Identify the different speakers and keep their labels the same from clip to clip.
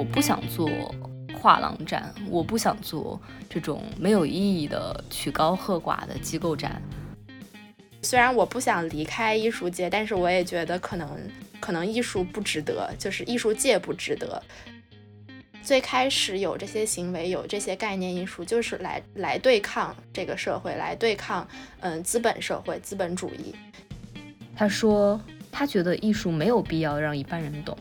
Speaker 1: 我不想做画廊展，我不想做这种没有意义的曲高和寡的机构展。
Speaker 2: 虽然我不想离开艺术界，但是我也觉得可能可能艺术不值得，就是艺术界不值得。最开始有这些行为，有这些概念艺术，就是来来对抗这个社会，来对抗嗯资本社会、资本主义。
Speaker 1: 他说，他觉得艺术没有必要让一般人懂。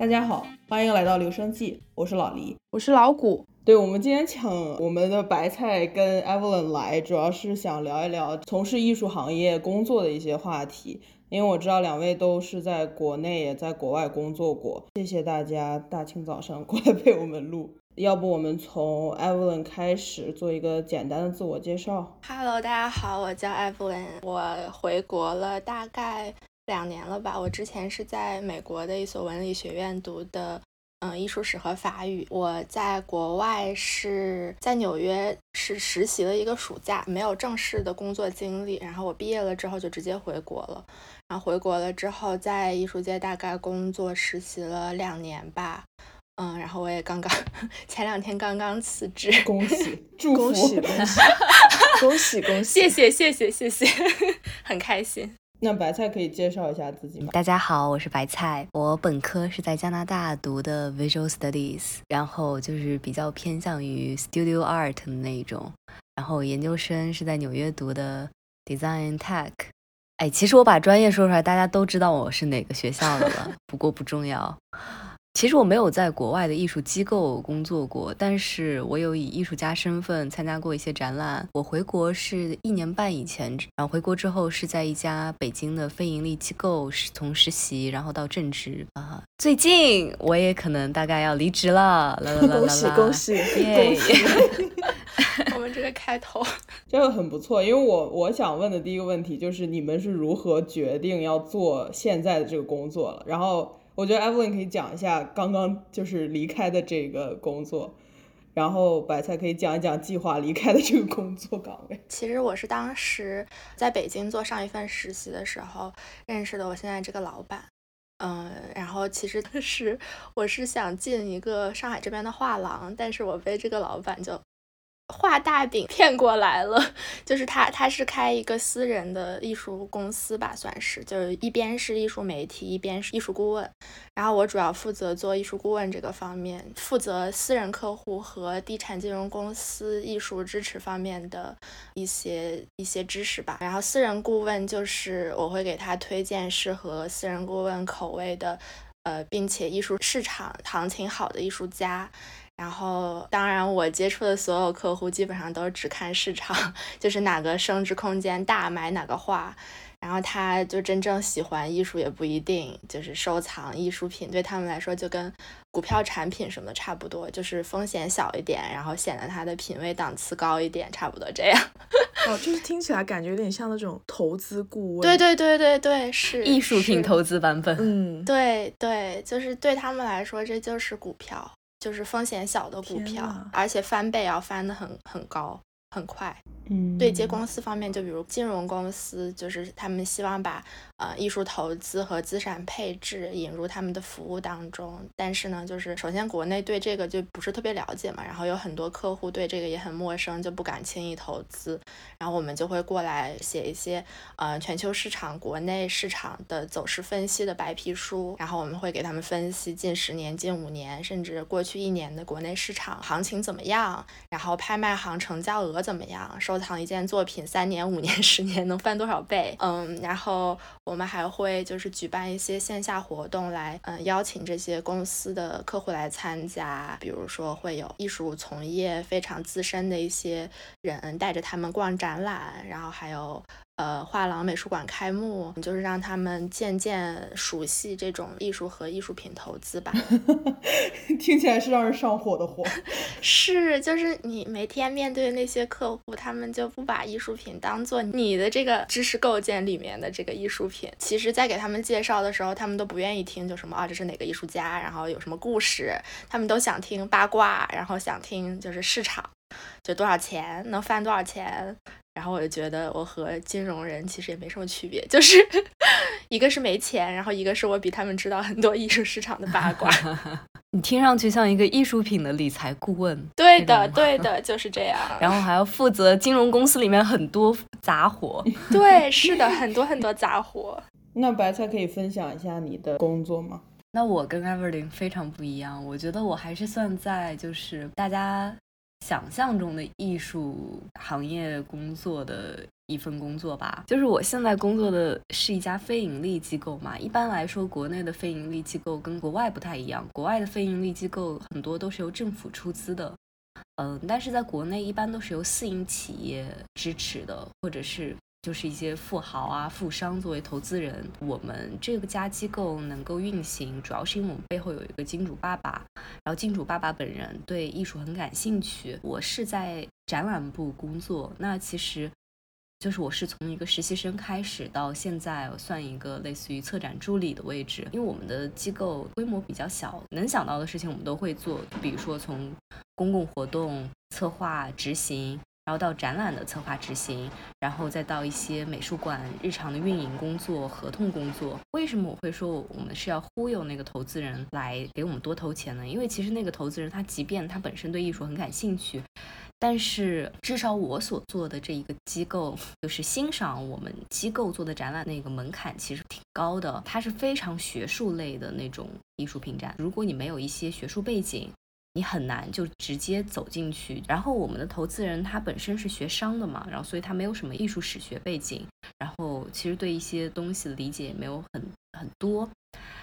Speaker 3: 大家好，欢迎来到留声记，我是老黎，
Speaker 2: 我是老谷。
Speaker 3: 对，我们今天请我们的白菜跟 Evelyn 来，主要是想聊一聊从事艺术行业工作的一些话题。因为我知道两位都是在国内也在国外工作过，谢谢大家大清早上过来陪我们录。要不我们从 Evelyn 开始做一个简单的自我介绍。
Speaker 2: Hello，大家好，我叫 Evelyn，我回国了大概两年了吧。我之前是在美国的一所文理学院读的。嗯，艺术史和法语。我在国外是在纽约是实习了一个暑假，没有正式的工作经历。然后我毕业了之后就直接回国了。然后回国了之后，在艺术界大概工作实习了两年吧。嗯，然后我也刚刚 前两天刚刚辞职，
Speaker 3: 恭喜，祝福，
Speaker 4: 恭喜，恭喜，恭喜，恭喜，
Speaker 2: 谢谢，谢谢，谢谢，很开心。
Speaker 3: 那白菜可以介绍一下自己吗？
Speaker 1: 大家好，我是白菜。我本科是在加拿大读的 Visual Studies，然后就是比较偏向于 Studio Art 的那一种。然后研究生是在纽约读的 Design Tech。哎，其实我把专业说出来，大家都知道我是哪个学校的了。不过不重要。其实我没有在国外的艺术机构工作过，但是我有以艺术家身份参加过一些展览。我回国是一年半以前，然后回国之后是在一家北京的非盈利机构，是从实习然后到正职啊。最近我也可能大概要离职了，
Speaker 4: 恭喜恭喜恭喜！
Speaker 2: 我们这个开头
Speaker 3: 这个很不错，因为我我想问的第一个问题就是你们是如何决定要做现在的这个工作了，然后。我觉得 Evelyn 可以讲一下刚刚就是离开的这个工作，然后白菜可以讲一讲计划离开的这个工作岗位。
Speaker 2: 其实我是当时在北京做上一份实习的时候认识的我现在这个老板，嗯，然后其实是我是想进一个上海这边的画廊，但是我被这个老板就。画大饼骗过来了，就是他，他是开一个私人的艺术公司吧，算是，就是一边是艺术媒体，一边是艺术顾问。然后我主要负责做艺术顾问这个方面，负责私人客户和地产金融公司艺术支持方面的一些一些知识吧。然后私人顾问就是我会给他推荐适合私人顾问口味的，呃，并且艺术市场行情好的艺术家。然后，当然，我接触的所有客户基本上都是只看市场，就是哪个升值空间大买哪个画。然后，他就真正喜欢艺术也不一定，就是收藏艺术品对他们来说就跟股票产品什么的差不多，就是风险小一点，然后显得他的品味档次高一点，差不多这样。
Speaker 4: 哦，就是听起来感觉有点像那种投资顾问。
Speaker 2: 对对对对对，是
Speaker 1: 艺术品投资版本。
Speaker 4: 嗯，
Speaker 2: 对对，就是对他们来说这就是股票。就是风险小的股票，而且翻倍要翻的很很高。很快，对接公司方面，就比如金融公司，就是他们希望把呃艺术投资和资产配置引入他们的服务当中。但是呢，就是首先国内对这个就不是特别了解嘛，然后有很多客户对这个也很陌生，就不敢轻易投资。然后我们就会过来写一些呃全球市场、国内市场的走势分析的白皮书，然后我们会给他们分析近十年、近五年，甚至过去一年的国内市场行情怎么样，然后拍卖行成交额。怎么样？收藏一件作品，三年、五年、十年能翻多少倍？嗯，然后我们还会就是举办一些线下活动来，嗯，邀请这些公司的客户来参加。比如说会有艺术从业非常资深的一些人带着他们逛展览，然后还有。呃，画廊美术馆开幕，就是让他们渐渐熟悉这种艺术和艺术品投资吧。
Speaker 3: 听起来是让人上火的火。
Speaker 2: 是，就是你每天面对那些客户，他们就不把艺术品当做你的这个知识构建里面的这个艺术品。其实，在给他们介绍的时候，他们都不愿意听，就什么啊，这是哪个艺术家，然后有什么故事，他们都想听八卦，然后想听就是市场，就多少钱能翻多少钱。然后我就觉得我和金融人其实也没什么区别，就是 一个是没钱，然后一个是我比他们知道很多艺术市场的八卦。
Speaker 1: 你听上去像一个艺术品的理财顾问。
Speaker 2: 对的，对的，就是这样。
Speaker 1: 然后还要负责金融公司里面很多杂活。
Speaker 2: 对，是的，很多很多杂活。
Speaker 3: 那白菜可以分享一下你的工作吗？
Speaker 1: 那我跟 Everlyn 非常不一样，我觉得我还是算在就是大家想象中的艺术行业工作的一份工作吧。就是我现在工作的是一家非盈利机构嘛。一般来说，国内的非盈利机构跟国外不太一样，国外的非盈利机构很多都是由政府出资的，嗯，但是在国内一般都是由私营企业支持的，或者是。就是一些富豪啊、富商作为投资人，我们这个家机构能够运行，主要是因为我们背后有一个金主爸爸，然后金主爸爸本人对艺术很感兴趣。我是在展览部工作，那其实就是我是从一个实习生开始，到现在算一个类似于策展助理的位置。因为我们的机构规模比较小，能想到的事情我们都会做，比如说从公共活动策划、执行。然后到展览的策划执行，然后再到一些美术馆日常的运营工作、合同工作。为什么我会说我们是要忽悠那个投资人来给我们多投钱呢？因为其实那个投资人他即便他本身对艺术很感兴趣，但是至少我所做的这一个机构，就是欣赏我们机构做的展览那个门槛其实挺高的，它是非常学术类的那种艺术品展。如果你没有一些学术背景，你很难就直接走进去。然后我们的投资人他本身是学商的嘛，然后所以他没有什么艺术史学背景，然后其实对一些东西的理解也没有很很多。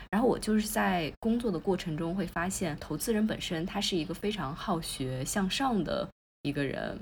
Speaker 1: 然后我就是在工作的过程中会发现，投资人本身他是一个非常好学向上的一个人，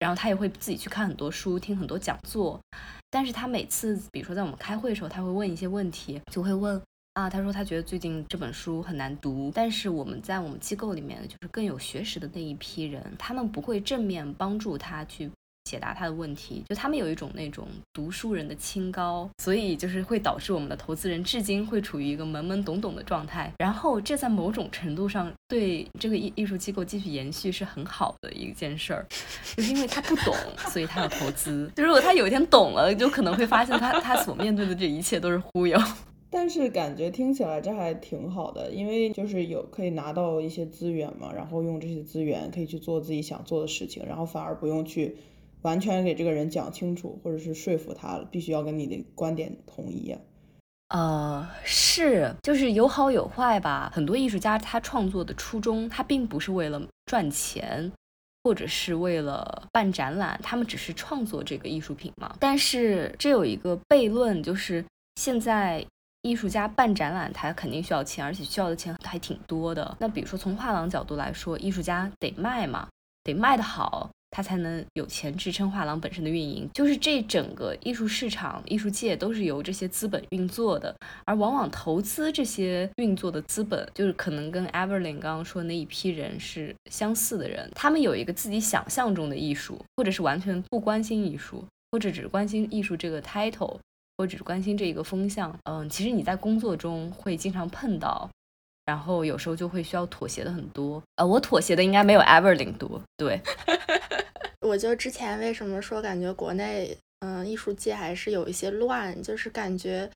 Speaker 1: 然后他也会自己去看很多书，听很多讲座。但是他每次，比如说在我们开会的时候，他会问一些问题，就会问。啊，他说他觉得最近这本书很难读，但是我们在我们机构里面就是更有学识的那一批人，他们不会正面帮助他去解答他的问题，就他们有一种那种读书人的清高，所以就是会导致我们的投资人至今会处于一个懵懵懂懂的状态。然后这在某种程度上对这个艺艺术机构继续延续是很好的一件事儿，就是因为他不懂，所以他要投资。就如果他有一天懂了，就可能会发现他他所面对的这一切都是忽悠。
Speaker 3: 但是感觉听起来这还挺好的，因为就是有可以拿到一些资源嘛，然后用这些资源可以去做自己想做的事情，然后反而不用去完全给这个人讲清楚，或者是说服他了，必须要跟你的观点统一啊。
Speaker 1: 呃，是，就是有好有坏吧。很多艺术家他创作的初衷，他并不是为了赚钱，或者是为了办展览，他们只是创作这个艺术品嘛。但是这有一个悖论，就是现在。艺术家办展览，他肯定需要钱，而且需要的钱还挺多的。那比如说从画廊角度来说，艺术家得卖嘛，得卖得好，他才能有钱支撑画廊本身的运营。就是这整个艺术市场、艺术界都是由这些资本运作的，而往往投资这些运作的资本，就是可能跟 Everlyn 刚刚说那一批人是相似的人，他们有一个自己想象中的艺术，或者是完全不关心艺术，或者只关心艺术这个 title。我只是关心这一个风向，嗯，其实你在工作中会经常碰到，然后有时候就会需要妥协的很多。呃，我妥协的应该没有 Everling 多，对。
Speaker 2: 我就之前为什么说感觉国内，嗯，艺术界还是有一些乱，就是感觉，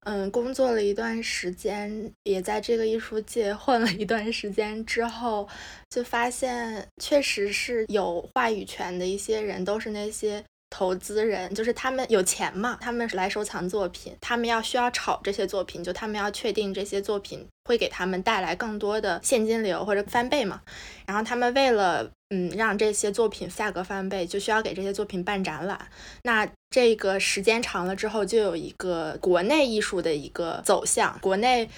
Speaker 2: 嗯，工作了一段时间，也在这个艺术界混了一段时间之后，就发现确实是有话语权的一些人，都是那些。投资人就是他们有钱嘛，他们是来收藏作品，他们要需要炒这些作品，就他们要确定这些作品会给他们带来更多的现金流或者翻倍嘛。然后他们为了嗯让这些作品价格翻倍，就需要给这些作品办展览。那这个时间长了之后，就有一个国内艺术的一个走向，国内。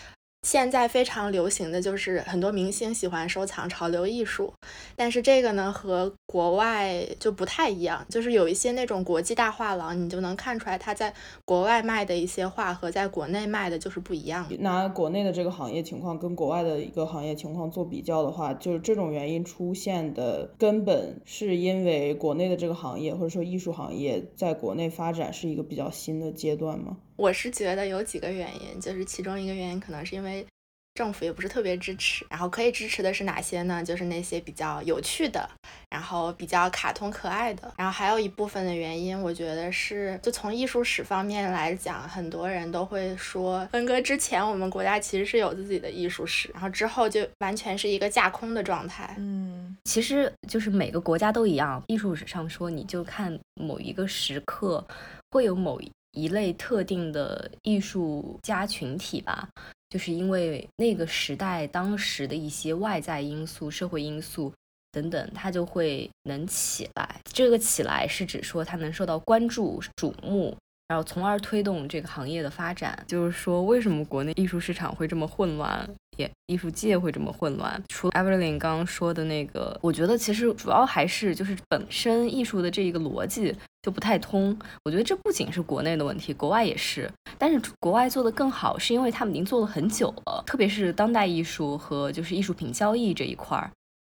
Speaker 2: 现在非常流行的就是很多明星喜欢收藏潮流艺术，但是这个呢和国外就不太一样，就是有一些那种国际大画廊，你就能看出来他在国外卖的一些画和在国内卖的就是不一样。
Speaker 3: 拿国内的这个行业情况跟国外的一个行业情况做比较的话，就是这种原因出现的根本是因为国内的这个行业或者说艺术行业在国内发展是一个比较新的阶段吗？
Speaker 2: 我是觉得有几个原因，就是其中一个原因可能是因为政府也不是特别支持，然后可以支持的是哪些呢？就是那些比较有趣的，然后比较卡通可爱的。然后还有一部分的原因，我觉得是就从艺术史方面来讲，很多人都会说，分割之前我们国家其实是有自己的艺术史，然后之后就完全是一个架空的状态。
Speaker 4: 嗯，
Speaker 1: 其实就是每个国家都一样，艺术史上说，你就看某一个时刻会有某一一类特定的艺术家群体吧。就是因为那个时代当时的一些外在因素、社会因素等等，他就会能起来。这个起来是指说他能受到关注、瞩目，然后从而推动这个行业的发展。就是说，为什么国内艺术市场会这么混乱，也艺术界会这么混乱？除 Evelyn 刚刚说的那个，我觉得其实主要还是就是本身艺术的这一个逻辑。就不太通，我觉得这不仅是国内的问题，国外也是。但是国外做的更好，是因为他们已经做了很久了，特别是当代艺术和就是艺术品交易这一块儿，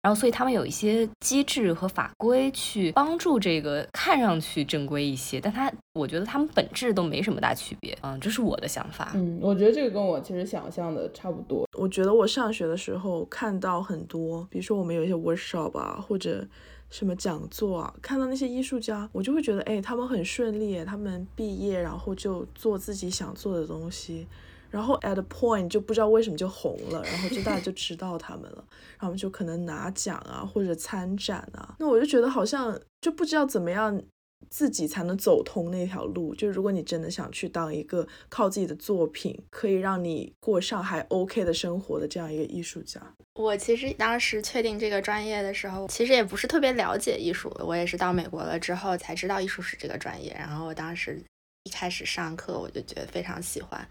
Speaker 1: 然后所以他们有一些机制和法规去帮助这个看上去正规一些，但他我觉得他们本质都没什么大区别。嗯，这是我的想法。
Speaker 3: 嗯，我觉得这个跟我其实想象的差不多。
Speaker 4: 我觉得我上学的时候看到很多，比如说我们有一些 workshop 啊，或者。什么讲座啊？看到那些艺术家，我就会觉得，哎，他们很顺利，他们毕业然后就做自己想做的东西，然后 at a point 就不知道为什么就红了，然后就大家就知道他们了，然后就可能拿奖啊或者参展啊。那我就觉得好像就不知道怎么样。自己才能走通那条路。就如果你真的想去当一个靠自己的作品可以让你过上还 OK 的生活的这样一个艺术家，
Speaker 2: 我其实当时确定这个专业的时候，其实也不是特别了解艺术。我也是到美国了之后才知道艺术史这个专业。然后我当时一开始上课，我就觉得非常喜欢，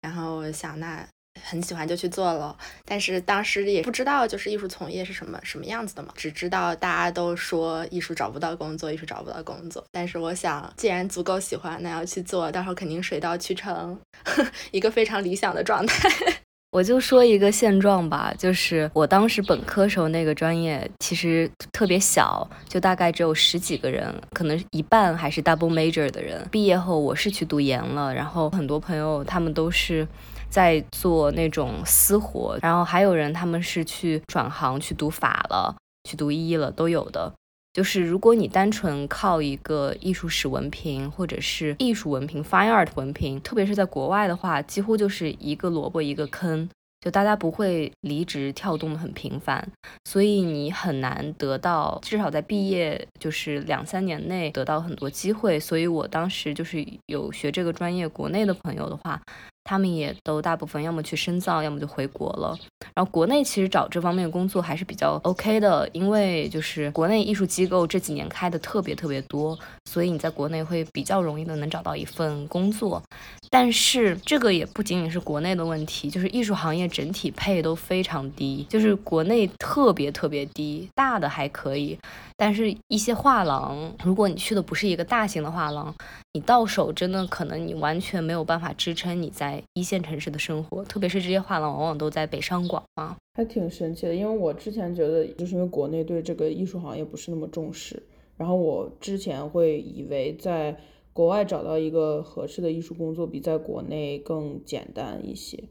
Speaker 2: 然后想那。很喜欢就去做了，但是当时也不知道就是艺术从业是什么什么样子的嘛，只知道大家都说艺术找不到工作，艺术找不到工作。但是我想，既然足够喜欢，那要去做，到时候肯定水到渠成，一个非常理想的状态。
Speaker 1: 我就说一个现状吧，就是我当时本科时候那个专业其实特别小，就大概只有十几个人，可能一半还是 double major 的人。毕业后我是去读研了，然后很多朋友他们都是。在做那种私活，然后还有人他们是去转行去读法了，去读医了，都有的。就是如果你单纯靠一个艺术史文凭或者是艺术文凭 （fine art 文凭），特别是在国外的话，几乎就是一个萝卜一个坑。就大家不会离职跳动的很频繁，所以你很难得到，至少在毕业就是两三年内得到很多机会。所以我当时就是有学这个专业，国内的朋友的话，他们也都大部分要么去深造，要么就回国了。然后国内其实找这方面工作还是比较 OK 的，因为就是国内艺术机构这几年开的特别特别多，所以你在国内会比较容易的能找到一份工作。但是这个也不仅仅是国内的问题，就是艺术行业整体配都非常低，就是国内特别特别低，大的还可以，但是一些画廊，如果你去的不是一个大型的画廊，你到手真的可能你完全没有办法支撑你在一线城市的生活，特别是这些画廊往往都在北上广嘛，
Speaker 3: 还挺神奇的。因为我之前觉得，就是因为国内对这个艺术行业不是那么重视，然后我之前会以为在。国外找到一个合适的艺术工作比在国内更简单一些，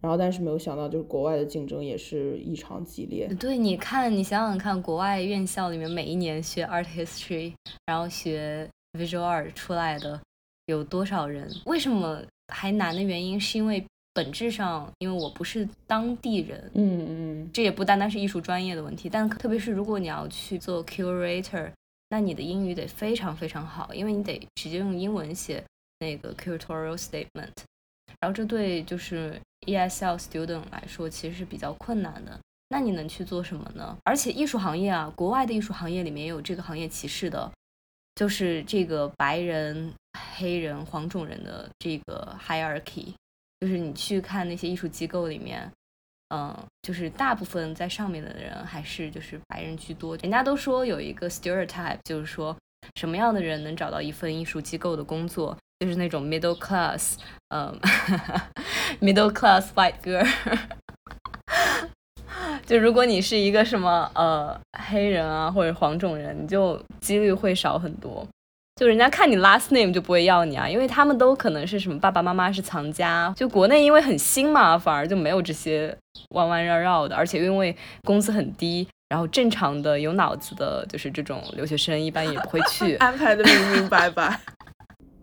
Speaker 3: 然后但是没有想到，就是国外的竞争也是异常激烈。
Speaker 1: 对，你看，你想想看，国外院校里面每一年学 art history，然后学 visual art 出来的有多少人？为什么还难的原因是因为本质上，因为我不是当地人。
Speaker 3: 嗯嗯，
Speaker 1: 这也不单单是艺术专业的问题，但特别是如果你要去做 curator。那你的英语得非常非常好，因为你得直接用英文写那个 curatorial statement，然后这对就是 ESL student 来说其实是比较困难的。那你能去做什么呢？而且艺术行业啊，国外的艺术行业里面也有这个行业歧视的，就是这个白人、黑人、黄种人的这个 hierarchy，就是你去看那些艺术机构里面。嗯，就是大部分在上面的人还是就是白人居多。人家都说有一个 stereotype，就是说什么样的人能找到一份艺术机构的工作，就是那种 middle class，嗯，middle class white girl。就如果你是一个什么呃黑人啊或者黄种人，你就几率会少很多。就人家看你 last name 就不会要你啊，因为他们都可能是什么爸爸妈妈是藏家，就国内因为很新嘛，反而就没有这些弯弯绕绕的，而且因为工资很低，然后正常的有脑子的，就是这种留学生一般也不会去
Speaker 4: 安排的明明白白。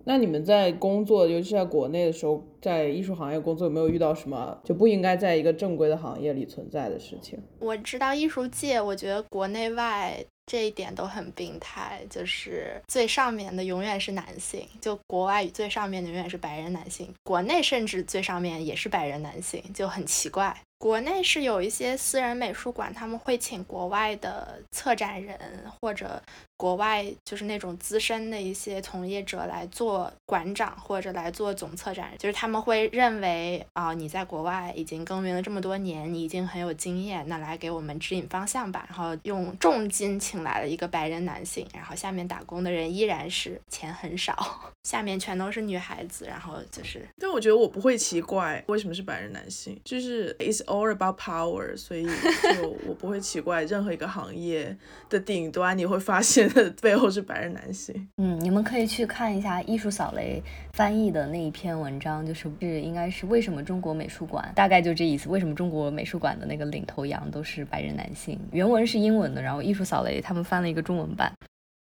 Speaker 3: 那你们在工作，尤其在国内的时候，在艺术行业工作，有没有遇到什么就不应该在一个正规的行业里存在的事情？
Speaker 2: 我知道艺术界，我觉得国内外这一点都很病态，就是最上面的永远是男性，就国外最上面的永远是白人男性，国内甚至最上面也是白人男性，就很奇怪。国内是有一些私人美术馆，他们会请国外的策展人或者国外就是那种资深的一些从业者来做馆长或者来做总策展人，就是他们会认为啊，你在国外已经耕耘了这么多年，你已经很有经验，那来给我们指引方向吧。然后用重金请来了一个白人男性，然后下面打工的人依然是钱很少，下面全都是女孩子，然后就是。
Speaker 4: 但我觉得我不会奇怪为什么是白人男性，就是 is all about power，所以就 我不会奇怪任何一个行业的顶端你会发现的背后是白人男性。
Speaker 1: 嗯，你们可以去看一下艺术扫雷翻译的那一篇文章，就是是应该是为什么中国美术馆，大概就这意思。为什么中国美术馆的那个领头羊都是白人男性？原文是英文的，然后艺术扫雷他们翻了一个中文版。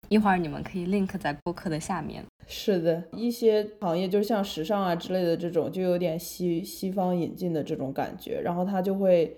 Speaker 1: 一会儿你们可以 link 在播客的下面。
Speaker 3: 是的，一些行业就像时尚啊之类的这种，就有点西西方引进的这种感觉，然后它就会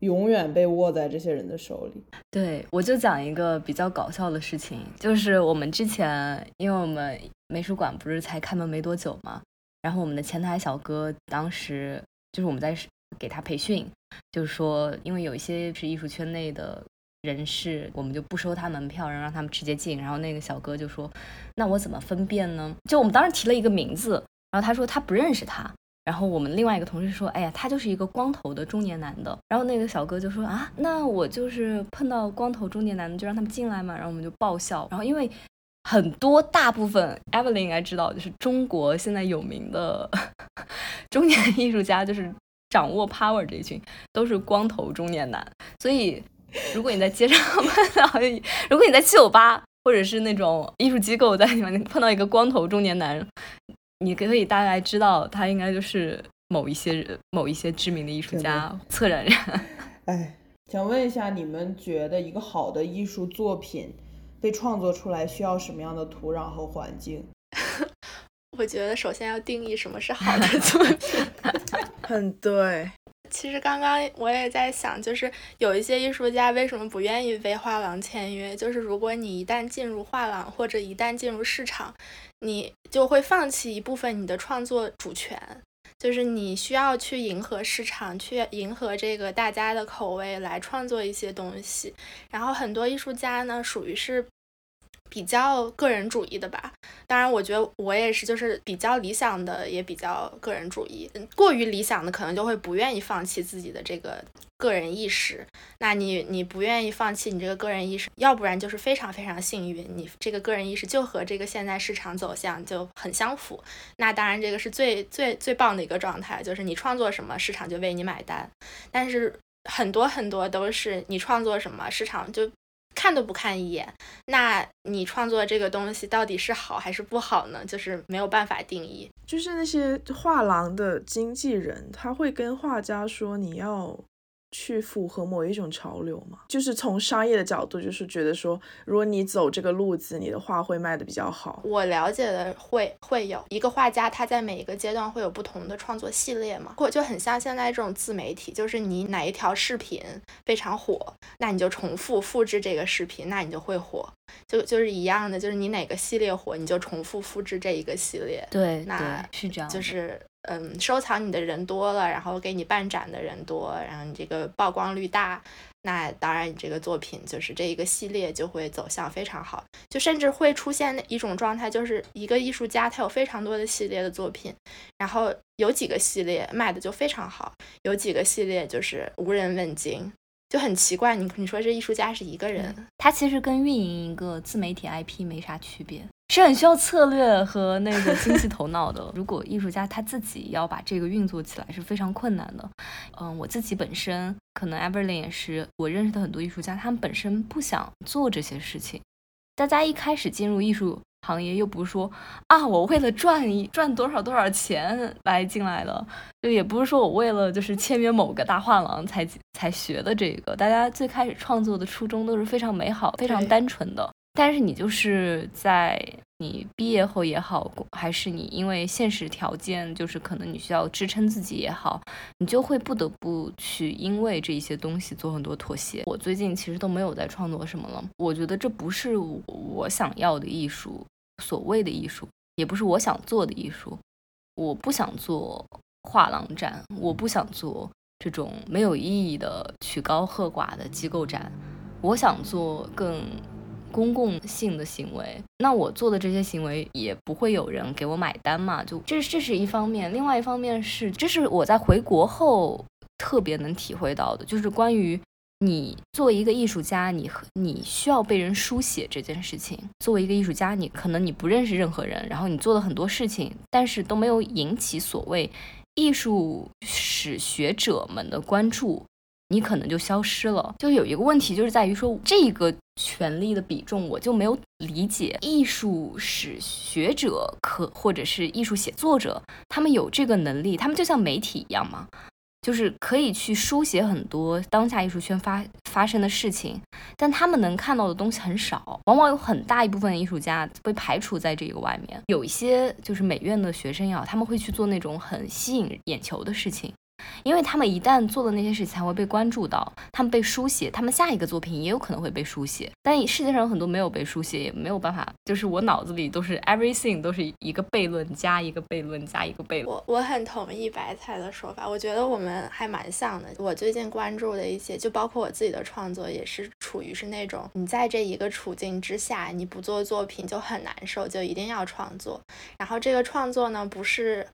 Speaker 3: 永远被握在这些人的手里。
Speaker 1: 对，我就讲一个比较搞笑的事情，就是我们之前，因为我们美术馆不是才开门没多久嘛，然后我们的前台小哥当时就是我们在给他培训，就是说，因为有一些是艺术圈内的。人士，我们就不收他门票，然后让他们直接进。然后那个小哥就说：“那我怎么分辨呢？”就我们当时提了一个名字，然后他说他不认识他。然后我们另外一个同事说：“哎呀，他就是一个光头的中年男的。”然后那个小哥就说：“啊，那我就是碰到光头中年男的，就让他们进来嘛。”然后我们就爆笑。然后因为很多大部分，Evelyn 应该知道，就是中国现在有名的 中年艺术家，就是掌握 power 这一群都是光头中年男，所以。如果你在街上碰到，如果你在七九八或者是那种艺术机构在里面碰到一个光头中年男人，你可以大概知道他应该就是某一些某一些知名的艺术家、策展人。
Speaker 3: 哎，想问一下，你们觉得一个好的艺术作品被创作出来需要什么样的土壤和环境？
Speaker 2: 我觉得首先要定义什么是好的作品。
Speaker 4: 很对。
Speaker 2: 其实刚刚我也在想，就是有一些艺术家为什么不愿意为画廊签约？就是如果你一旦进入画廊，或者一旦进入市场，你就会放弃一部分你的创作主权，就是你需要去迎合市场，去迎合这个大家的口味来创作一些东西。然后很多艺术家呢，属于是。比较个人主义的吧，当然，我觉得我也是，就是比较理想的，也比较个人主义。过于理想的，可能就会不愿意放弃自己的这个个人意识。那你，你不愿意放弃你这个个人意识，要不然就是非常非常幸运，你这个个人意识就和这个现在市场走向就很相符。那当然，这个是最最最棒的一个状态，就是你创作什么，市场就为你买单。但是很多很多都是你创作什么，市场就。看都不看一眼，那你创作这个东西到底是好还是不好呢？就是没有办法定义。
Speaker 4: 就是那些画廊的经纪人，他会跟画家说你要。去符合某一种潮流嘛，就是从商业的角度，就是觉得说，如果你走这个路子，你的画会卖的比较好。
Speaker 2: 我了解的会会有一个画家，他在每一个阶段会有不同的创作系列嘛，或就很像现在这种自媒体，就是你哪一条视频非常火，那你就重复复制这个视频，那你就会火，就就是一样的，就是你哪个系列火，你就重复复制这一个系列。
Speaker 1: 对，
Speaker 2: 那
Speaker 1: 是这样，
Speaker 2: 就是。嗯，收藏你的人多了，然后给你办展的人多，然后你这个曝光率大，那当然你这个作品就是这一个系列就会走向非常好，就甚至会出现一种状态，就是一个艺术家他有非常多的系列的作品，然后有几个系列卖的就非常好，有几个系列就是无人问津，就很奇怪。你你说这艺术家是一个人，
Speaker 1: 他其实跟运营一个自媒体 IP 没啥区别。是很需要策略和那个经济头脑的。如果艺术家他自己要把这个运作起来，是非常困难的。嗯，我自己本身可能 Everlyn 也是，我认识的很多艺术家，他们本身不想做这些事情。大家一开始进入艺术行业，又不是说啊，我为了赚一赚多少多少钱来进来的，就也不是说我为了就是签约某个大画廊才才学的这个。大家最开始创作的初衷都是非常美好、非常单纯的。但是你就是在你毕业后也好，还是你因为现实条件，就是可能你需要支撑自己也好，你就会不得不去因为这一些东西做很多妥协。我最近其实都没有在创作什么了，我觉得这不是我想要的艺术，所谓的艺术，也不是我想做的艺术。我不想做画廊展，我不想做这种没有意义的曲高和寡的机构展，我想做更。公共性的行为，那我做的这些行为也不会有人给我买单嘛？就这这是一方面，另外一方面是，这是我在回国后特别能体会到的，就是关于你作为一个艺术家，你和你需要被人书写这件事情。作为一个艺术家，你可能你不认识任何人，然后你做了很多事情，但是都没有引起所谓艺术史学者们的关注。你可能就消失了。就有一个问题，就是在于说这个权力的比重，我就没有理解。艺术史学者可或者是艺术写作者，他们有这个能力，他们就像媒体一样吗，就是可以去书写很多当下艺术圈发发生的事情，但他们能看到的东西很少，往往有很大一部分艺术家被排除在这个外面。有一些就是美院的学生也好，他们会去做那种很吸引眼球的事情。因为他们一旦做的那些事情才会被关注到，他们被书写，他们下一个作品也有可能会被书写。但世界上有很多没有被书写，也没有办法，就是我脑子里都是 everything 都是一个悖论加一个悖论加一个悖论。
Speaker 2: 我我很同意白菜的说法，我觉得我们还蛮像的。我最近关注的一些，就包括我自己的创作，也是处于是那种你在这一个处境之下，你不做作品就很难受，就一定要创作。然后这个创作呢，不是。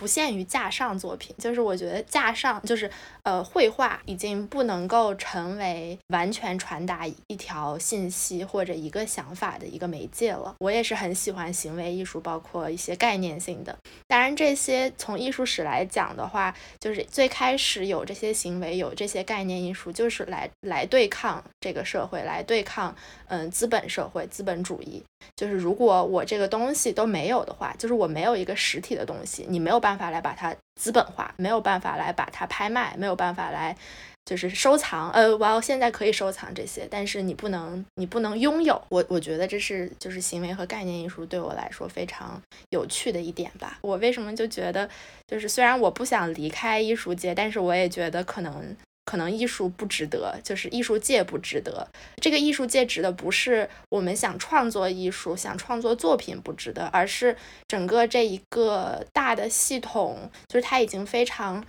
Speaker 2: 不限于架上作品，就是我觉得架上就是呃绘画已经不能够成为完全传达一条信息或者一个想法的一个媒介了。我也是很喜欢行为艺术，包括一些概念性的。当然，这些从艺术史来讲的话，就是最开始有这些行为，有这些概念艺术，就是来来对抗这个社会，来对抗嗯资本社会、资本主义。就是如果我这个东西都没有的话，就是我没有一个实体的东西，你没有办。办法来把它资本化，没有办法来把它拍卖，没有办法来就是收藏。呃，我现在可以收藏这些，但是你不能，你不能拥有。我我觉得这是就是行为和概念艺术对我来说非常有趣的一点吧。我为什么就觉得，就是虽然我不想离开艺术界，但是我也觉得可能。可能艺术不值得，就是艺术界不值得。这个艺术界指的不是我们想创作艺术、想创作作品不值得，而是整个这一个大的系统，就是它已经非常。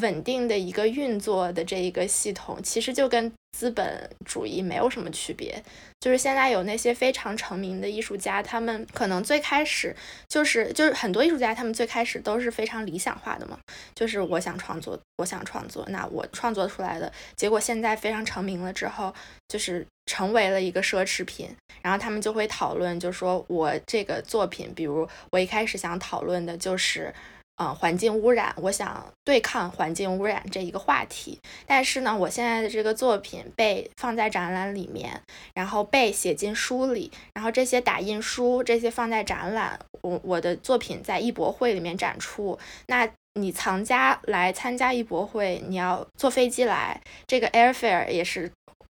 Speaker 2: 稳定的一个运作的这一个系统，其实就跟资本主义没有什么区别。就是现在有那些非常成名的艺术家，他们可能最开始就是就是很多艺术家，他们最开始都是非常理想化的嘛。就是我想创作，我想创作，那我创作出来的结果现在非常成名了之后，就是成为了一个奢侈品。然后他们就会讨论，就说我这个作品，比如我一开始想讨论的就是。呃，环境污染，我想对抗环境污染这一个话题，但是呢，我现在的这个作品被放在展览里面，然后被写进书里，然后这些打印书，这些放在展览，我我的作品在艺博会里面展出，那你藏家来参加艺博会，你要坐飞机来，这个 airfare 也是。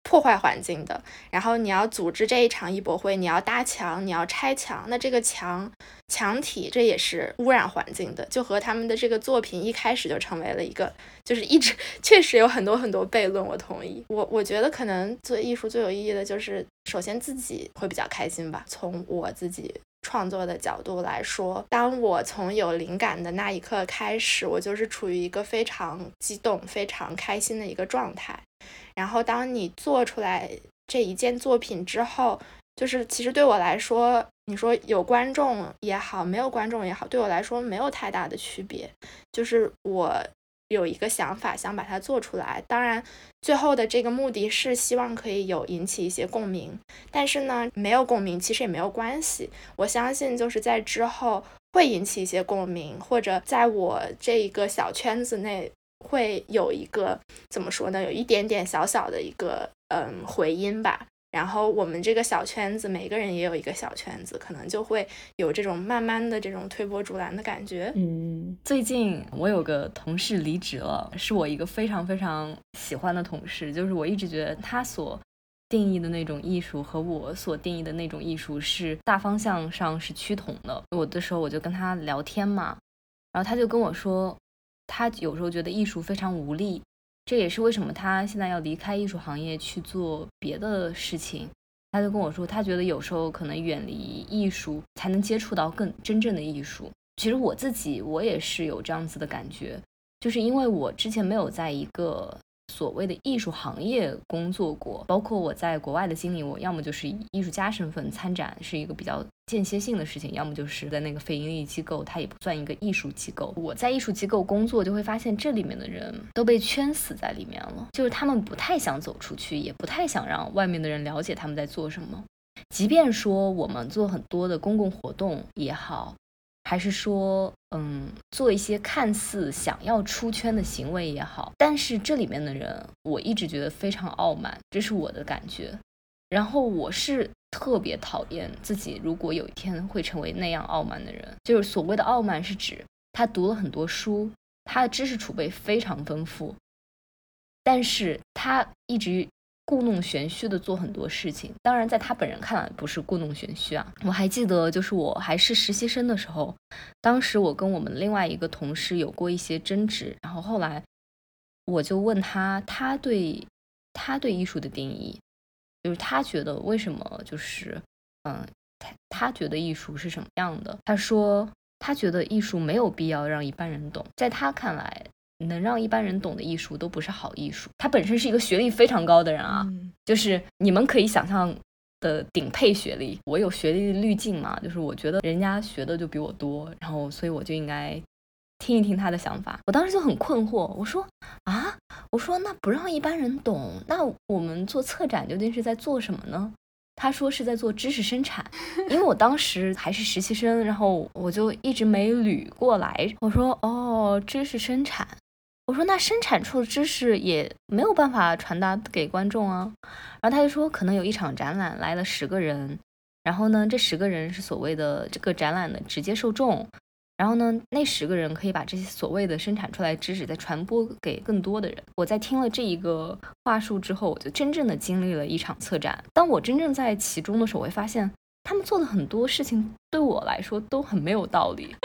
Speaker 2: 破坏环境的，然后你要组织这一场艺博会，你要搭墙，你要拆墙，那这个墙墙体这也是污染环境的，就和他们的这个作品一开始就成为了一个，就是一直 确实有很多很多悖论。我同意，我我觉得可能做艺术最有意义的就是，首先自己会比较开心吧。从我自己创作的角度来说，当我从有灵感的那一刻开始，我就是处于一个非常激动、非常开心的一个状态。然后，当你做出来这一件作品之后，就是其实对我来说，你说有观众也好，没有观众也好，对我来说没有太大的区别。就是我有一个想法，想把它做出来。当然，最后的这个目的是希望可以有引起一些共鸣。但是呢，没有共鸣其实也没有关系。我相信就是在之后会引起一些共鸣，或者在我这一个小圈子内。会有一个怎么说呢？有一点点小小的一个嗯回音吧。然后我们这个小圈子，每个人也有一个小圈子，可能就会有这种慢慢的这种推波助澜的感觉。
Speaker 3: 嗯，
Speaker 1: 最近我有个同事离职了，是我一个非常非常喜欢的同事，就是我一直觉得他所定义的那种艺术和我所定义的那种艺术是大方向上是趋同的。我的时候我就跟他聊天嘛，然后他就跟我说，他有时候觉得艺术非常无力。这也是为什么他现在要离开艺术行业去做别的事情。他就跟我说，他觉得有时候可能远离艺术，才能接触到更真正的艺术。其实我自己我也是有这样子的感觉，就是因为我之前没有在一个。所谓的艺术行业工作过，包括我在国外的经历，我要么就是以艺术家身份参展，是一个比较间歇性的事情；要么就是在那个非盈利机构，它也不算一个艺术机构。我在艺术机构工作，就会发现这里面的人都被圈死在里面了，就是他们不太想走出去，也不太想让外面的人了解他们在做什么。即便说我们做很多的公共活动也好。还是说，嗯，做一些看似想要出圈的行为也好，但是这里面的人，我一直觉得非常傲慢，这是我的感觉。然后我是特别讨厌自己，如果有一天会成为那样傲慢的人，就是所谓的傲慢，是指他读了很多书，他的知识储备非常丰富，但是他一直。故弄玄虚的做很多事情，当然在他本人看来不是故弄玄虚啊。我还记得，就是我还是实习生的时候，当时我跟我们另外一个同事有过一些争执，然后后来我就问他，他对他对艺术的定义，就是他觉得为什么就是嗯，他他觉得艺术是什么样的？他说他觉得艺术没有必要让一般人懂，在他看来。能让一般人懂的艺术都不是好艺术。他本身是一个学历非常高的人啊，就是你们可以想象的顶配学历。我有学历滤镜嘛，就是我觉得人家学的就比我多，然后所以我就应该听一听他的想法。我当时就很困惑，我说啊，我说那不让一般人懂，那我们做策展究竟是在做什么呢？他说是在做知识生产，因为我当时还是实习生，然后我就一直没捋过来。我说哦，知识生产。我说那生产出的知识也没有办法传达给观众啊，然后他就说可能有一场展览来了十个人，然后呢这十个人是所谓的这个展览的直接受众，然后呢那十个人可以把这些所谓的生产出来知识再传播给更多的人。我在听了这一个话术之后，我就真正的经历了一场策展。当我真正在其中的时候，我会发现。他们做的很多事情对我来说都很没有道理，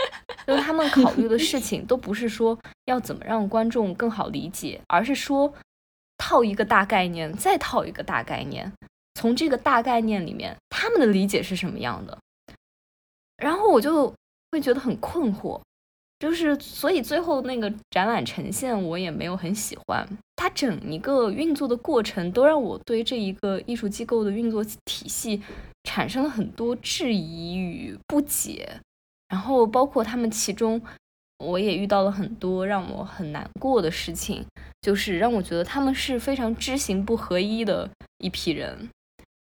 Speaker 1: 就是他们考虑的事 情都不是说要怎么让观众更好理解，而是说套一个大概念，再套一个大概念，从这个大概念里面他们的理解是什么样的，然后我就会觉得很困惑。就是所以最后那个展览呈现我也没有很喜欢，它整一个运作的过程都让我对这一个艺术机构的运作体系产生了很多质疑与不解，然后包括他们其中我也遇到了很多让我很难过的事情，就是让我觉得他们是非常知行不合一的一批人，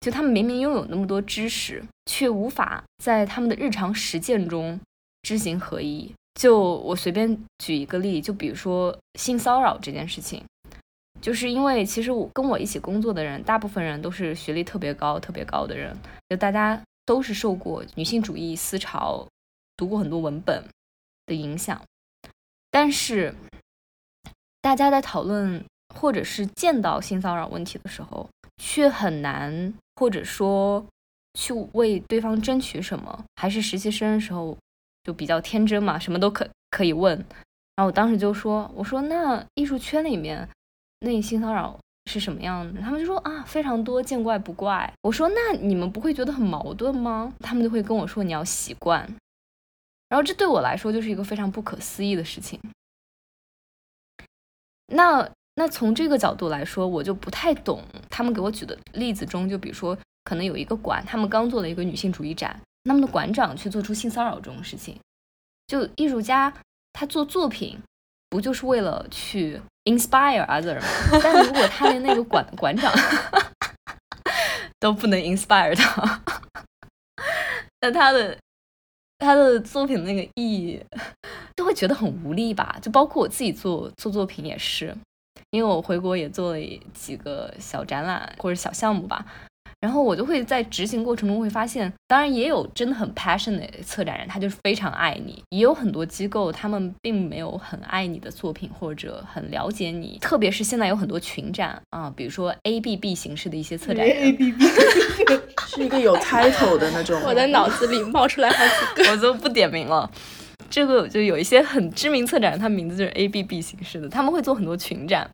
Speaker 1: 就他们明明拥有那么多知识，却无法在他们的日常实践中知行合一。就我随便举一个例，就比如说性骚扰这件事情，就是因为其实我跟我一起工作的人，大部分人都是学历特别高、特别高的人，就大家都是受过女性主义思潮、读过很多文本的影响，但是大家在讨论或者是见到性骚扰问题的时候，却很难或者说去为对方争取什么，还是实习生的时候。就比较天真嘛，什么都可可以问。然后我当时就说：“我说那艺术圈里面那性骚扰是什么样的？”他们就说：“啊，非常多，见怪不怪。”我说：“那你们不会觉得很矛盾吗？”他们就会跟我说：“你要习惯。”然后这对我来说就是一个非常不可思议的事情。那那从这个角度来说，我就不太懂他们给我举的例子中，就比如说可能有一个馆，他们刚做了一个女性主义展。他们的馆长去做出性骚扰这种事情，就艺术家他做作品不就是为了去 inspire other 吗？但如果他连那个馆馆长 都不能 inspire 他，那他的他的作品那个意义就会觉得很无力吧？就包括我自己做做作品也是，因为我回国也做了几个小展览或者小项目吧。然后我就会在执行过程中会发现，当然也有真的很 passionate 的策展人，他就是非常爱你；也有很多机构，他们并没有很爱你的作品或者很了解你。特别是现在有很多群展啊，比如说 A B B 形式的一些策展人
Speaker 3: ，A B B
Speaker 4: 是一个有 title 的那种。
Speaker 2: 我的脑子里冒出来好几个，
Speaker 1: 我就不点名了。这个就有一些很知名策展人，他名字就是 A B B 形式的，他们会做很多群展。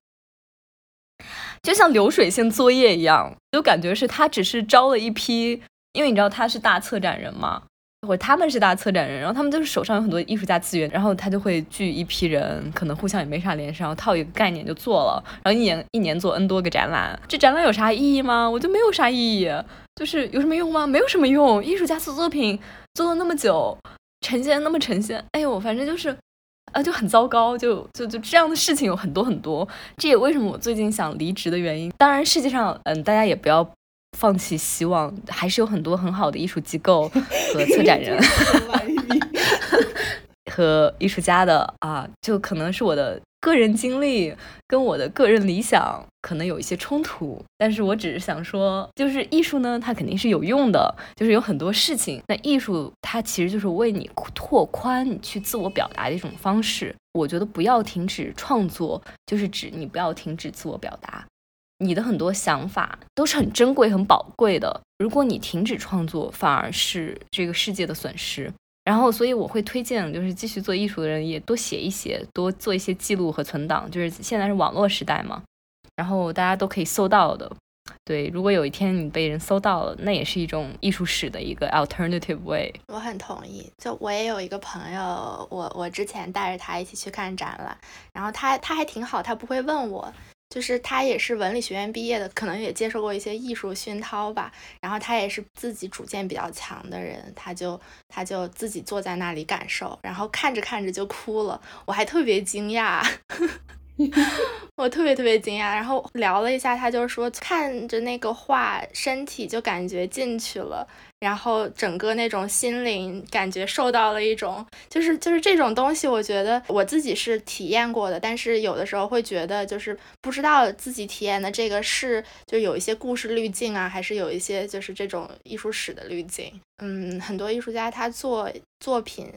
Speaker 1: 就像流水线作业一样，就感觉是他只是招了一批，因为你知道他是大策展人嘛，或他们是大策展人，然后他们就是手上有很多艺术家资源，然后他就会聚一批人，可能互相也没啥联系，然后套一个概念就做了，然后一年一年做 N 多个展览，这展览有啥意义吗？我就没有啥意义，就是有什么用吗？没有什么用。艺术家做作品做了那么久，呈现那么呈现，哎呦，反正就是。啊，就很糟糕，就就就这样的事情有很多很多。这也为什么我最近想离职的原因。当然，世界上，嗯，大家也不要放弃希望，还是有很多很好的艺术机构 和策展人。和艺术家的啊，就可能是我的个人经历跟我的个人理想可能有一些冲突，但是我只是想说，就是艺术呢，它肯定是有用的，就是有很多事情。那艺术它其实就是为你拓宽你去自我表达的一种方式。我觉得不要停止创作，就是指你不要停止自我表达，你的很多想法都是很珍贵、很宝贵的。如果你停止创作，反而是这个世界的损失。然后，所以我会推荐，就是继续做艺术的人也多写一写，多做一些记录和存档。就是现在是网络时代嘛，然后大家都可以搜到的。对，如果有一天你被人搜到了，那也是一种艺术史的一个 alternative way。
Speaker 2: 我很同意。就我也有一个朋友，我我之前带着他一起去看展览，然后他他还挺好，他不会问我。就是他也是文理学院毕业的，可能也接受过一些艺术熏陶吧。然后他也是自己主见比较强的人，他就他就自己坐在那里感受，然后看着看着就哭了，我还特别惊讶。我特别特别惊讶，然后聊了一下，他就说看着那个画，身体就感觉进去了，然后整个那种心灵感觉受到了一种，就是就是这种东西，我觉得我自己是体验过的，但是有的时候会觉得就是不知道自己体验的这个是就有一些故事滤镜啊，还是有一些就是这种艺术史的滤镜。嗯，很多艺术家他做作品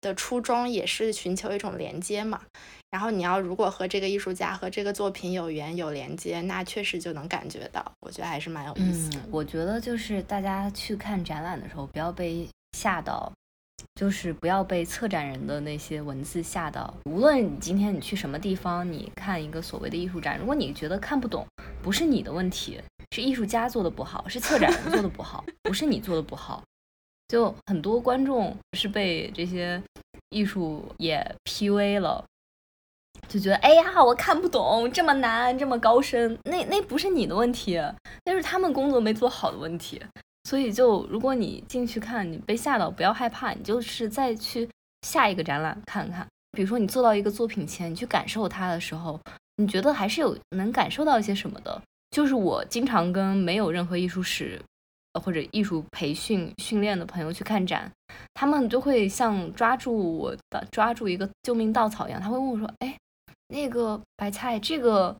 Speaker 2: 的初衷也是寻求一种连接嘛。然后你要如果和这个艺术家和这个作品有缘有连接，那确实就能感觉到，我觉得还是蛮有意思。
Speaker 1: 嗯，我觉得就是大家去看展览的时候，不要被吓到，就是不要被策展人的那些文字吓到。无论你今天你去什么地方，你看一个所谓的艺术展，如果你觉得看不懂，不是你的问题，是艺术家做的不好，是策展人做的不好，不是你做的不好。就很多观众是被这些艺术也 PUA 了。就觉得哎呀，我看不懂，这么难，这么高深，那那不是你的问题，那是他们工作没做好的问题。所以就如果你进去看，你被吓到，不要害怕，你就是再去下一个展览看看。比如说你坐到一个作品前，你去感受它的时候，你觉得还是有能感受到一些什么的。就是我经常跟没有任何艺术史或者艺术培训训练的朋友去看展，他们就会像抓住我的抓住一个救命稻草一样，他会问我说：“哎。”那个白菜，这个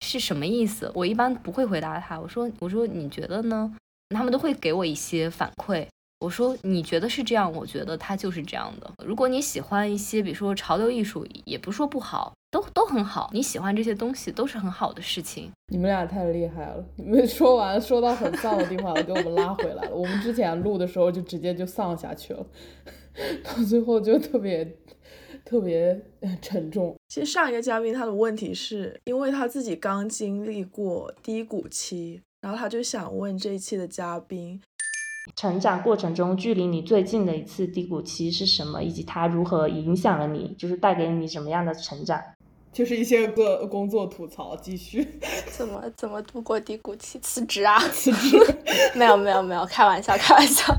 Speaker 1: 是什么意思？我一般不会回答他。我说，我说你觉得呢？他们都会给我一些反馈。我说，你觉得是这样？我觉得它就是这样的。如果你喜欢一些，比如说潮流艺术，也不说不好，都都很好。你喜欢这些东西，都是很好的事情。
Speaker 3: 你们俩太厉害了！你们 说完说到很丧的地方，给我们拉回来了。我们之前录的时候就直接就丧下去了，到最后就特别。特别 沉重。
Speaker 4: 其实上一个嘉宾他的问题是因为他自己刚经历过低谷期，然后他就想问这一期的嘉宾，
Speaker 5: 成长过程中距离你最近的一次低谷期是什么，以及它如何影响了你，就是带给你什么样的成长。
Speaker 3: 就是一些个 工作吐槽，继续
Speaker 2: 怎么怎么度过低谷期？辞职啊？
Speaker 3: 辞职？
Speaker 2: 没有没有没有，开玩笑开玩笑。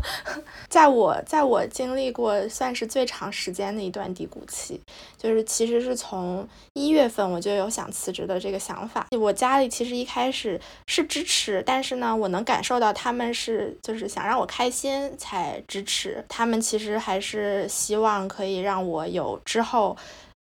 Speaker 2: 在我在我经历过算是最长时间的一段低谷期，就是其实是从一月份我就有想辞职的这个想法。我家里其实一开始是支持，但是呢，我能感受到他们是就是想让我开心才支持，他们其实还是希望可以让我有之后。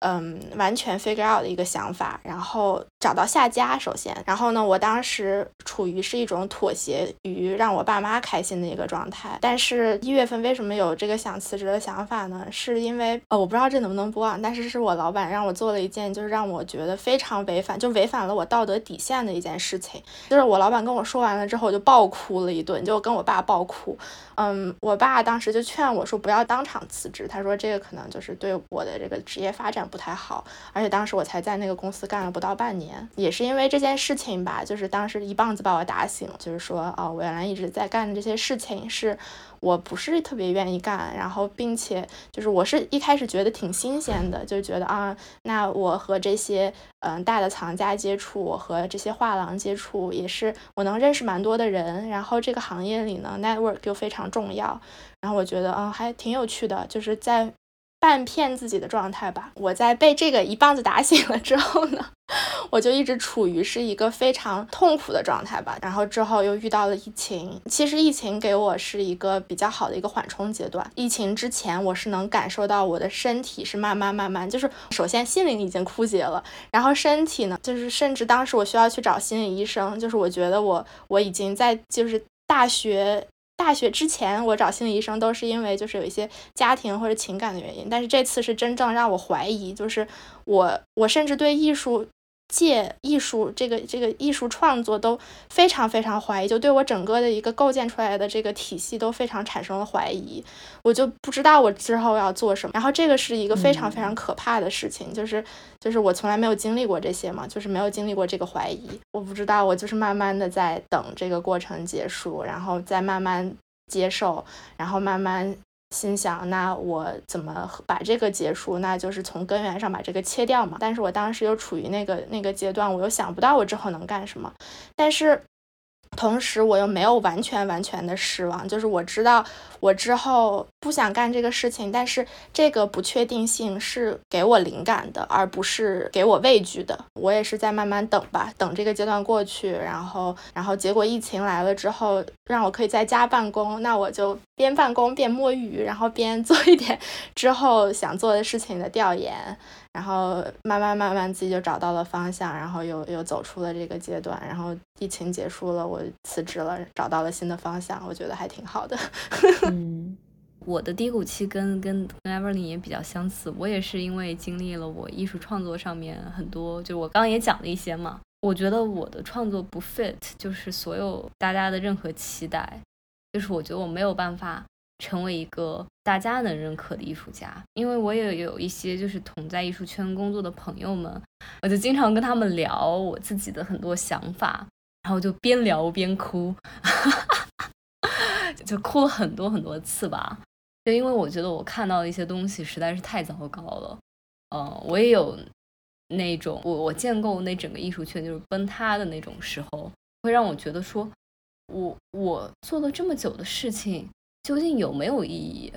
Speaker 2: 嗯，完全 figure out 的一个想法，然后找到下家，首先，然后呢，我当时处于是一种妥协于让我爸妈开心的一个状态。但是，一月份为什么有这个想辞职的想法呢？是因为呃，我不知道这能不能播啊，但是是我老板让我做了一件就是让我觉得非常违反，就违反了我道德底线的一件事情。就是我老板跟我说完了之后，我就爆哭了一顿，就跟我爸爆哭。嗯，我爸当时就劝我说不要当场辞职，他说这个可能就是对我的这个职业发展不太好，而且当时我才在那个公司干了不到半年，也是因为这件事情吧，就是当时一棒子把我打醒，就是说哦，我原来一直在干的这些事情是。我不是特别愿意干，然后并且就是我是一开始觉得挺新鲜的，就觉得啊，那我和这些嗯大的藏家接触，我和这些画廊接触，也是我能认识蛮多的人，然后这个行业里呢，network 又非常重要，然后我觉得嗯还挺有趣的，就是在。半骗自己的状态吧。我在被这个一棒子打醒了之后呢，我就一直处于是一个非常痛苦的状态吧。然后之后又遇到了疫情，其实疫情给我是一个比较好的一个缓冲阶段。疫情之前，我是能感受到我的身体是慢慢慢慢，就是首先心灵已经枯竭了，然后身体呢，就是甚至当时我需要去找心理医生，就是我觉得我我已经在就是大学。大学之前，我找心理医生都是因为就是有一些家庭或者情感的原因，但是这次是真正让我怀疑，就是我我甚至对艺术界、艺术这个这个艺术创作都非常非常怀疑，就对我整个的一个构建出来的这个体系都非常产生了怀疑，我就不知道我之后要做什么。然后这个是一个非常非常可怕的事情，就是就是我从来没有经历过这些嘛，就是没有经历过这个怀疑，我不知道，我就是慢慢的在等这个过程结束，然后再慢慢。接受，然后慢慢心想，那我怎么把这个结束？那就是从根源上把这个切掉嘛。但是我当时又处于那个那个阶段，我又想不到我之后能干什么。但是。同时，我又没有完全完全的失望，就是我知道我之后不想干这个事情，但是这个不确定性是给我灵感的，而不是给我畏惧的。我也是在慢慢等吧，等这个阶段过去，然后，然后结果疫情来了之后，让我可以在家办公，那我就边办公边摸鱼，然后边 做一点之后想做的事情的调研。然后慢慢慢慢自己就找到了方向，然后又又走出了这个阶段，然后疫情结束了，我辞职了，找到了新的方向，我觉得还挺好的。
Speaker 1: 嗯，我的低谷期跟跟跟 Everly 也比较相似，我也是因为经历了我艺术创作上面很多，就我刚刚也讲了一些嘛，我觉得我的创作不 fit，就是所有大家的任何期待，就是我觉得我没有办法。成为一个大家能认可的艺术家，因为我也有一些就是同在艺术圈工作的朋友们，我就经常跟他们聊我自己的很多想法，然后就边聊边哭，就哭了很多很多次吧。就因为我觉得我看到的一些东西实在是太糟糕了，嗯，我也有那种我我建构那整个艺术圈就是崩塌的那种时候，会让我觉得说，我我做了这么久的事情。究竟有没有意义？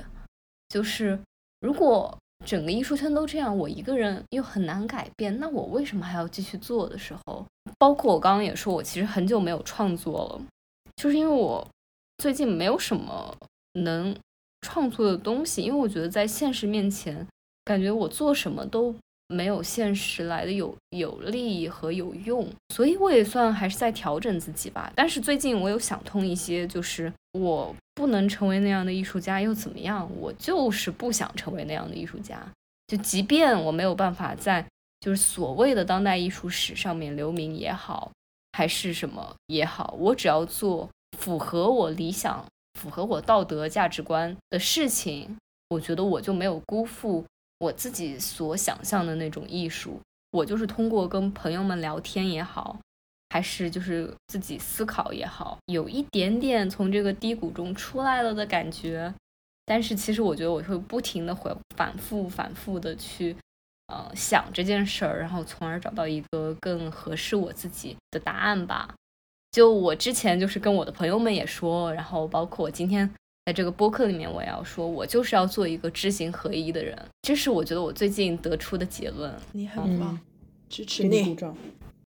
Speaker 1: 就是如果整个艺术圈都这样，我一个人又很难改变，那我为什么还要继续做的时候？包括我刚刚也说，我其实很久没有创作了，就是因为我最近没有什么能创作的东西，因为我觉得在现实面前，感觉我做什么都。没有现实来的有有利和有用，所以我也算还是在调整自己吧。但是最近我有想通一些，就是我不能成为那样的艺术家又怎么样？我就是不想成为那样的艺术家。就即便我没有办法在就是所谓的当代艺术史上面留名也好，还是什么也好，我只要做符合我理想、符合我道德价值观的事情，我觉得我就没有辜负。我自己所想象的那种艺术，我就是通过跟朋友们聊天也好，还是就是自己思考也好，有一点点从这个低谷中出来了的感觉。但是其实我觉得我会不停的回反复反复的去，呃，想这件事儿，然后从而找到一个更合适我自己的答案吧。就我之前就是跟我的朋友们也说，然后包括我今天。在这个播客里面，我要说，我就是要做一个知行合一的人，这是我觉得我最近得出的结论。
Speaker 4: 你很棒，支持你。
Speaker 3: 鼓掌。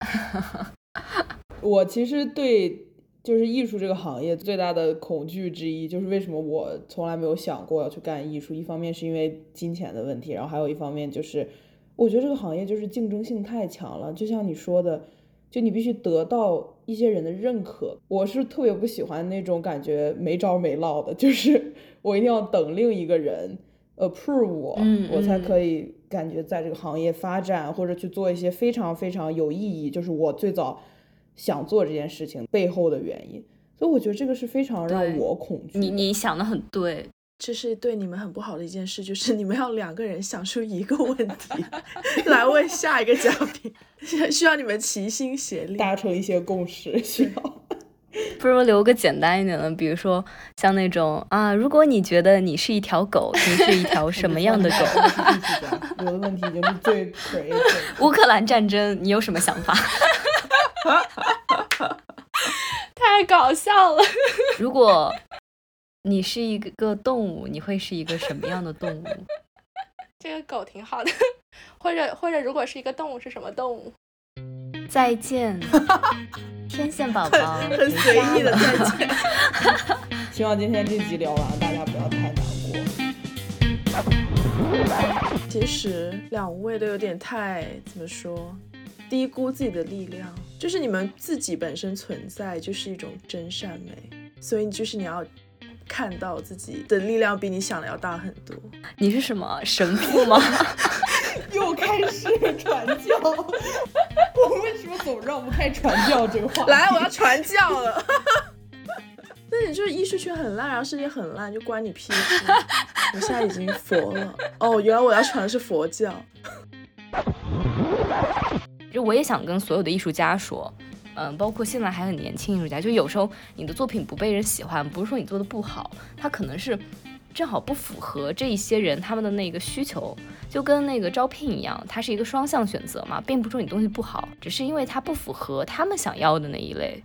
Speaker 3: 我其实对就是艺术这个行业最大的恐惧之一，就是为什么我从来没有想过要去干艺术。一方面是因为金钱的问题，然后还有一方面就是我觉得这个行业就是竞争性太强了，就像你说的，就你必须得到一些人的认可。我是特别不喜欢那种感觉没招没落的，就是 我一定要等另一个人 approve 我，
Speaker 1: 嗯
Speaker 3: 我才
Speaker 1: 嗯
Speaker 3: 可以感觉在这个行业发展，或者去做一些非常非常有意义，就是我最早想做这件事情背后的原因。所以我觉得这个是非常让我恐惧。
Speaker 1: 你你想的很对，
Speaker 4: 这是对你们很不好的一件事，就是你们要两个人想出一个问题来问下一个嘉宾，需要你们齐心协力。
Speaker 3: 达成一些共识，需要。
Speaker 1: 不如留个简单一点的，比如说像那种啊，如果你觉得你是一条狗，你是一条什么样的狗？
Speaker 3: 我的问题就是最 creative。
Speaker 1: 乌克兰战争，你有什么想法？
Speaker 2: 太搞笑了。
Speaker 1: 如果你是一个动物，你会是一个什么样的动物？
Speaker 2: 这个狗挺好的，或者或者如果是一个动物是什么动物？
Speaker 1: 再见，天线宝宝，
Speaker 4: 很随意的再见。
Speaker 3: 希望今天这集聊完，大家不要太难过。
Speaker 4: 其实两位都有点太怎么说，低估自己的力量。就是你们自己本身存在就是一种真善美，所以就是你要看到自己的力量比你想的要大很多。
Speaker 1: 你是什么神父吗？
Speaker 3: 又开始传教，我们为什么总绕不开传教这个话题？
Speaker 4: 来，我要传教了。那你就是艺术圈很烂，然后世界很烂，就关你屁事。我现在已经佛了。哦，原来我要传的是佛教。
Speaker 1: 就我也想跟所有的艺术家说，嗯，包括现在还很年轻艺术家，就有时候你的作品不被人喜欢，不是说你做的不好，它可能是正好不符合这一些人他们的那个需求，就跟那个招聘一样，它是一个双向选择嘛，并不是说你东西不好，只是因为它不符合他们想要的那一类。